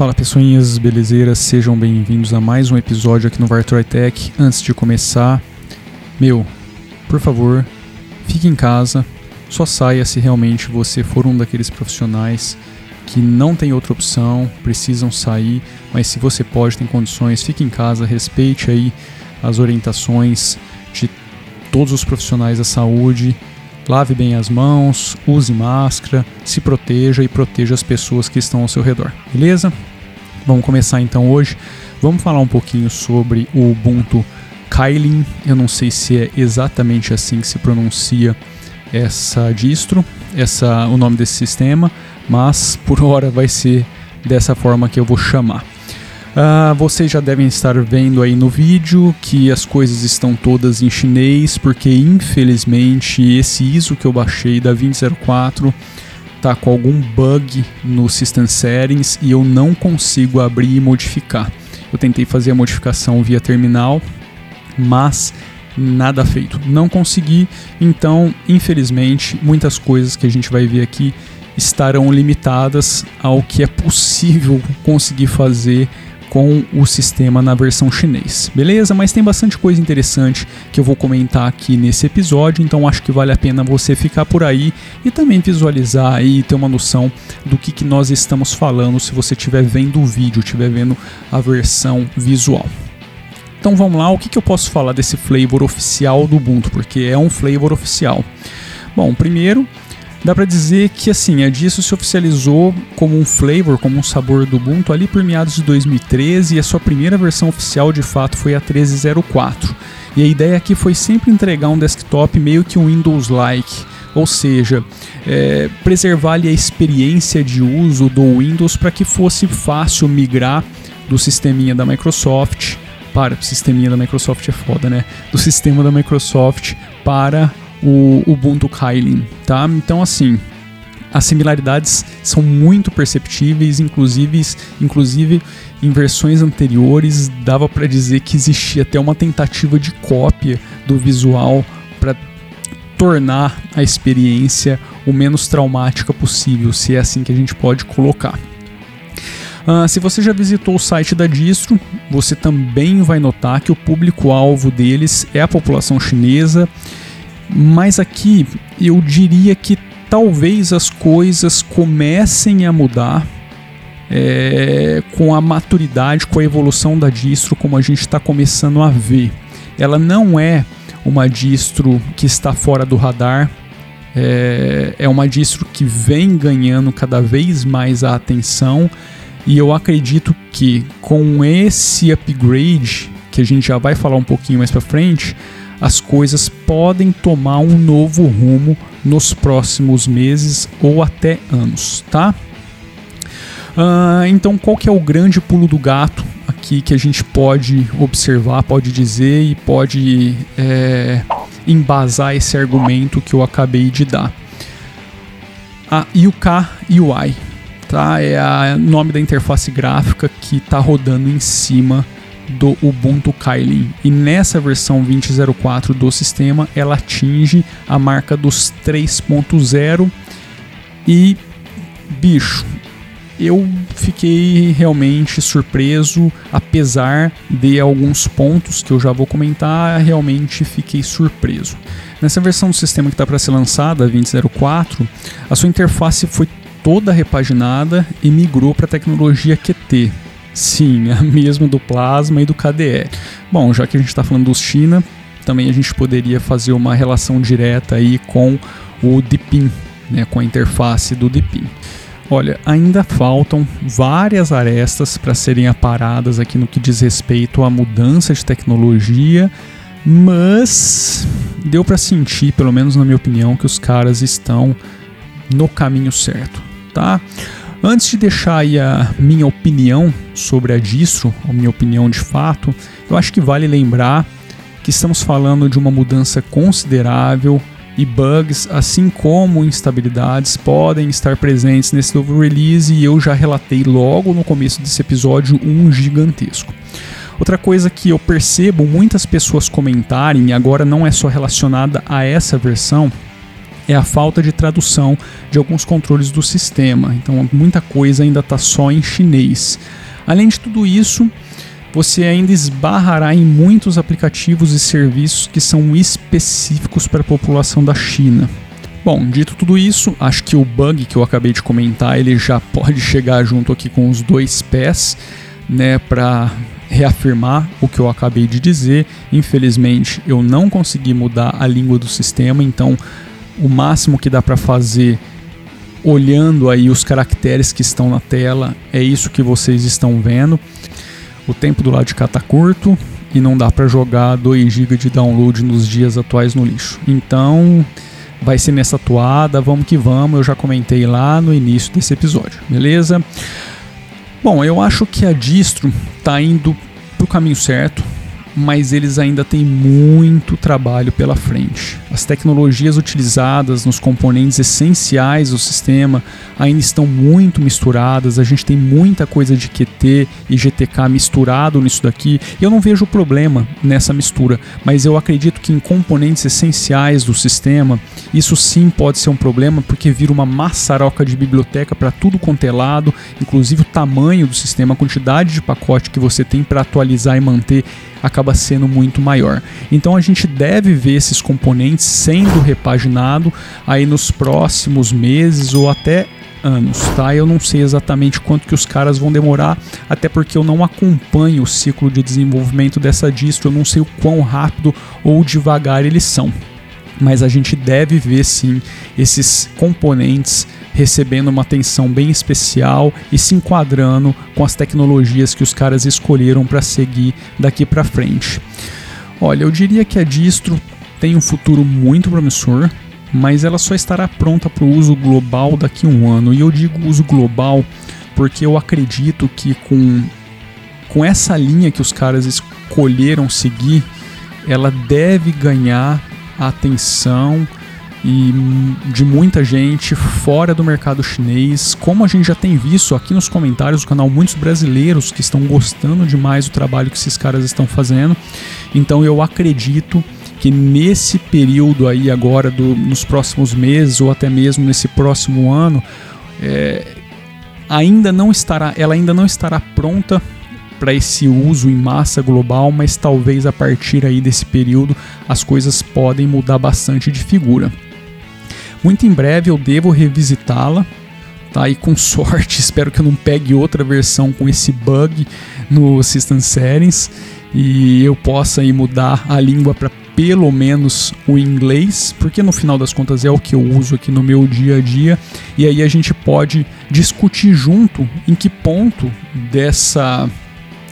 Fala pessoinhas, belezeiras, sejam bem-vindos a mais um episódio aqui no Vartroy Tech. Antes de começar, meu, por favor, fique em casa, só saia se realmente você for um daqueles profissionais que não tem outra opção, precisam sair, mas se você pode, tem condições, fique em casa, respeite aí as orientações de todos os profissionais da saúde, lave bem as mãos, use máscara, se proteja e proteja as pessoas que estão ao seu redor, beleza? Vamos começar então hoje. Vamos falar um pouquinho sobre o Ubuntu Kylin. Eu não sei se é exatamente assim que se pronuncia essa distro, essa o nome desse sistema, mas por hora vai ser dessa forma que eu vou chamar. Uh, vocês já devem estar vendo aí no vídeo que as coisas estão todas em chinês, porque infelizmente esse ISO que eu baixei da 2004 tá com algum bug no System Settings e eu não consigo abrir e modificar. Eu tentei fazer a modificação via terminal, mas nada feito. Não consegui, então, infelizmente, muitas coisas que a gente vai ver aqui estarão limitadas ao que é possível conseguir fazer com o sistema na versão chinês. Beleza? Mas tem bastante coisa interessante que eu vou comentar aqui nesse episódio, então acho que vale a pena você ficar por aí e também visualizar e ter uma noção do que, que nós estamos falando se você estiver vendo o vídeo, estiver vendo a versão visual. Então vamos lá, o que, que eu posso falar desse flavor oficial do Ubuntu, porque é um flavor oficial. Bom, primeiro dá para dizer que assim, a disso se oficializou como um flavor, como um sabor do Ubuntu ali por meados de 2013 e a sua primeira versão oficial de fato foi a 1304. E a ideia aqui foi sempre entregar um desktop meio que um Windows-like, ou seja, é, preservar ali a experiência de uso do Windows para que fosse fácil migrar do sisteminha da Microsoft para o sisteminha da Microsoft é foda, né? Do sistema da Microsoft para o Ubuntu Kylin, tá? Então assim, as similaridades são muito perceptíveis, inclusive, inclusive em versões anteriores dava para dizer que existia até uma tentativa de cópia do visual para tornar a experiência o menos traumática possível, se é assim que a gente pode colocar. Uh, se você já visitou o site da distro, você também vai notar que o público-alvo deles é a população chinesa mas aqui eu diria que talvez as coisas comecem a mudar é, com a maturidade, com a evolução da distro, como a gente está começando a ver. Ela não é uma distro que está fora do radar, é, é uma distro que vem ganhando cada vez mais a atenção e eu acredito que com esse upgrade, que a gente já vai falar um pouquinho mais para frente, as coisas podem tomar um novo rumo nos próximos meses ou até anos, tá? Uh, então, qual que é o grande pulo do gato aqui que a gente pode observar, pode dizer e pode é, embasar esse argumento que eu acabei de dar? A UK UI, tá? É o nome da interface gráfica que está rodando em cima do Ubuntu Kylin. E nessa versão 20.04 do sistema, ela atinge a marca dos 3.0 e bicho, eu fiquei realmente surpreso, apesar de alguns pontos que eu já vou comentar, realmente fiquei surpreso. Nessa versão do sistema que está para ser lançada, 20.04, a sua interface foi toda repaginada e migrou para a tecnologia Qt, Sim, a mesma do Plasma e do KDE. Bom, já que a gente está falando dos China, também a gente poderia fazer uma relação direta aí com o Deepin, né, com a interface do Deepin. Olha, ainda faltam várias arestas para serem aparadas aqui no que diz respeito à mudança de tecnologia, mas deu para sentir, pelo menos na minha opinião, que os caras estão no caminho certo, tá? Antes de deixar aí a minha opinião sobre a distro, a minha opinião de fato, eu acho que vale lembrar que estamos falando de uma mudança considerável e bugs, assim como instabilidades, podem estar presentes nesse novo release e eu já relatei logo no começo desse episódio um gigantesco. Outra coisa que eu percebo muitas pessoas comentarem, e agora não é só relacionada a essa versão, é a falta de tradução de alguns controles do sistema. Então, muita coisa ainda está só em chinês. Além de tudo isso, você ainda esbarrará em muitos aplicativos e serviços que são específicos para a população da China. Bom, dito tudo isso, acho que o bug que eu acabei de comentar, ele já pode chegar junto aqui com os dois pés, né, para reafirmar o que eu acabei de dizer. Infelizmente, eu não consegui mudar a língua do sistema, então o máximo que dá para fazer olhando aí os caracteres que estão na tela é isso que vocês estão vendo. O tempo do lado de cá tá curto e não dá para jogar 2 GB de download nos dias atuais no lixo. Então, vai ser nessa toada, vamos que vamos, eu já comentei lá no início desse episódio, beleza? Bom, eu acho que a distro está indo para o caminho certo, mas eles ainda têm muito trabalho pela frente. As tecnologias utilizadas nos componentes essenciais do sistema ainda estão muito misturadas, a gente tem muita coisa de QT e GTK misturado nisso daqui. Eu não vejo problema nessa mistura, mas eu acredito que em componentes essenciais do sistema, isso sim pode ser um problema porque vira uma maçaroca de biblioteca para tudo quanto é lado, inclusive o tamanho do sistema, a quantidade de pacote que você tem para atualizar e manter acaba sendo muito maior. Então a gente deve ver esses componentes sendo repaginado aí nos próximos meses ou até anos, tá? Eu não sei exatamente quanto que os caras vão demorar, até porque eu não acompanho o ciclo de desenvolvimento dessa distro, eu não sei o quão rápido ou devagar eles são. Mas a gente deve ver sim esses componentes recebendo uma atenção bem especial e se enquadrando com as tecnologias que os caras escolheram para seguir daqui para frente. Olha, eu diria que a distro tem um futuro muito promissor, mas ela só estará pronta para o uso global daqui a um ano. E eu digo uso global porque eu acredito que com, com essa linha que os caras escolheram seguir, ela deve ganhar atenção e de muita gente fora do mercado chinês, como a gente já tem visto aqui nos comentários do canal, muitos brasileiros que estão gostando demais do trabalho que esses caras estão fazendo. Então eu acredito que nesse período aí agora, do, nos próximos meses ou até mesmo nesse próximo ano, é, ainda não estará, ela ainda não estará pronta para esse uso em massa global, mas talvez a partir aí desse período as coisas podem mudar bastante de figura. Muito em breve eu devo revisitá-la, tá? E com sorte, espero que eu não pegue outra versão com esse bug no System Settings e eu possa aí mudar a língua para pelo menos o inglês, porque no final das contas é o que eu uso aqui no meu dia a dia, e aí a gente pode discutir junto em que ponto dessa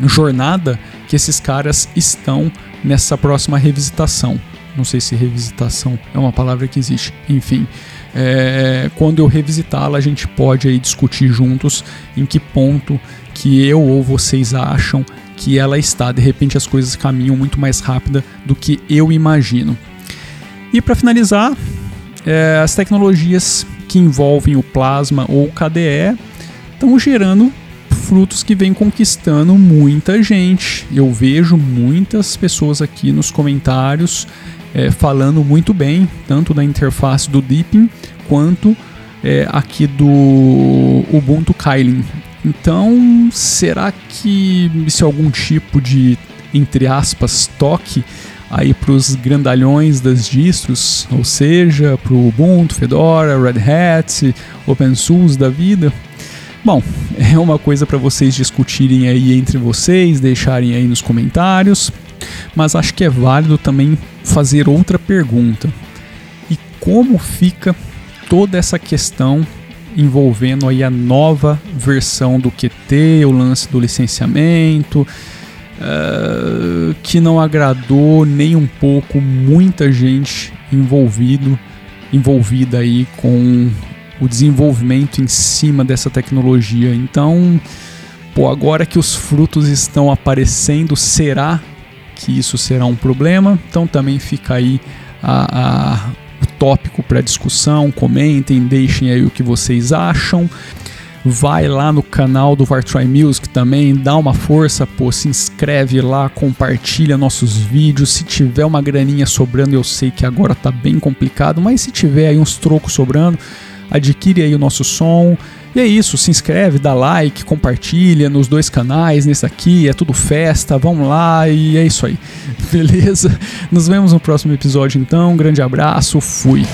jornada que esses caras estão nessa próxima revisitação. Não sei se revisitação é uma palavra que existe. Enfim, é, quando eu revisitá-la, a gente pode aí discutir juntos em que ponto que eu ou vocês acham que ela está. De repente as coisas caminham muito mais rápida do que eu imagino. E para finalizar, é, as tecnologias que envolvem o plasma ou o KDE estão gerando frutos que vêm conquistando muita gente. Eu vejo muitas pessoas aqui nos comentários é, falando muito bem, tanto da interface do Deepin quanto é, aqui do Ubuntu Kylin. Então, será que é algum tipo de, entre aspas, toque aí para os grandalhões das distros, ou seja, para o Ubuntu, Fedora, Red Hat, OpenSUSE da vida? Bom, é uma coisa para vocês discutirem aí entre vocês, deixarem aí nos comentários mas acho que é válido também fazer outra pergunta. E como fica toda essa questão envolvendo aí a nova versão do QT, o lance do licenciamento, uh, que não agradou nem um pouco muita gente envolvido, envolvida aí com o desenvolvimento em cima dessa tecnologia. Então, pô, agora que os frutos estão aparecendo, será que isso será um problema. Então também fica aí a, a, o tópico para discussão. Comentem, deixem aí o que vocês acham. vai lá no canal do Vartroy Music também, dá uma força, pô, se inscreve lá, compartilha nossos vídeos. Se tiver uma graninha sobrando, eu sei que agora tá bem complicado, mas se tiver aí uns trocos sobrando, adquire aí o nosso som. E é isso, se inscreve, dá like, compartilha nos dois canais, nesse aqui, é tudo festa, vamos lá e é isso aí. Beleza? Nos vemos no próximo episódio então. Um grande abraço, fui.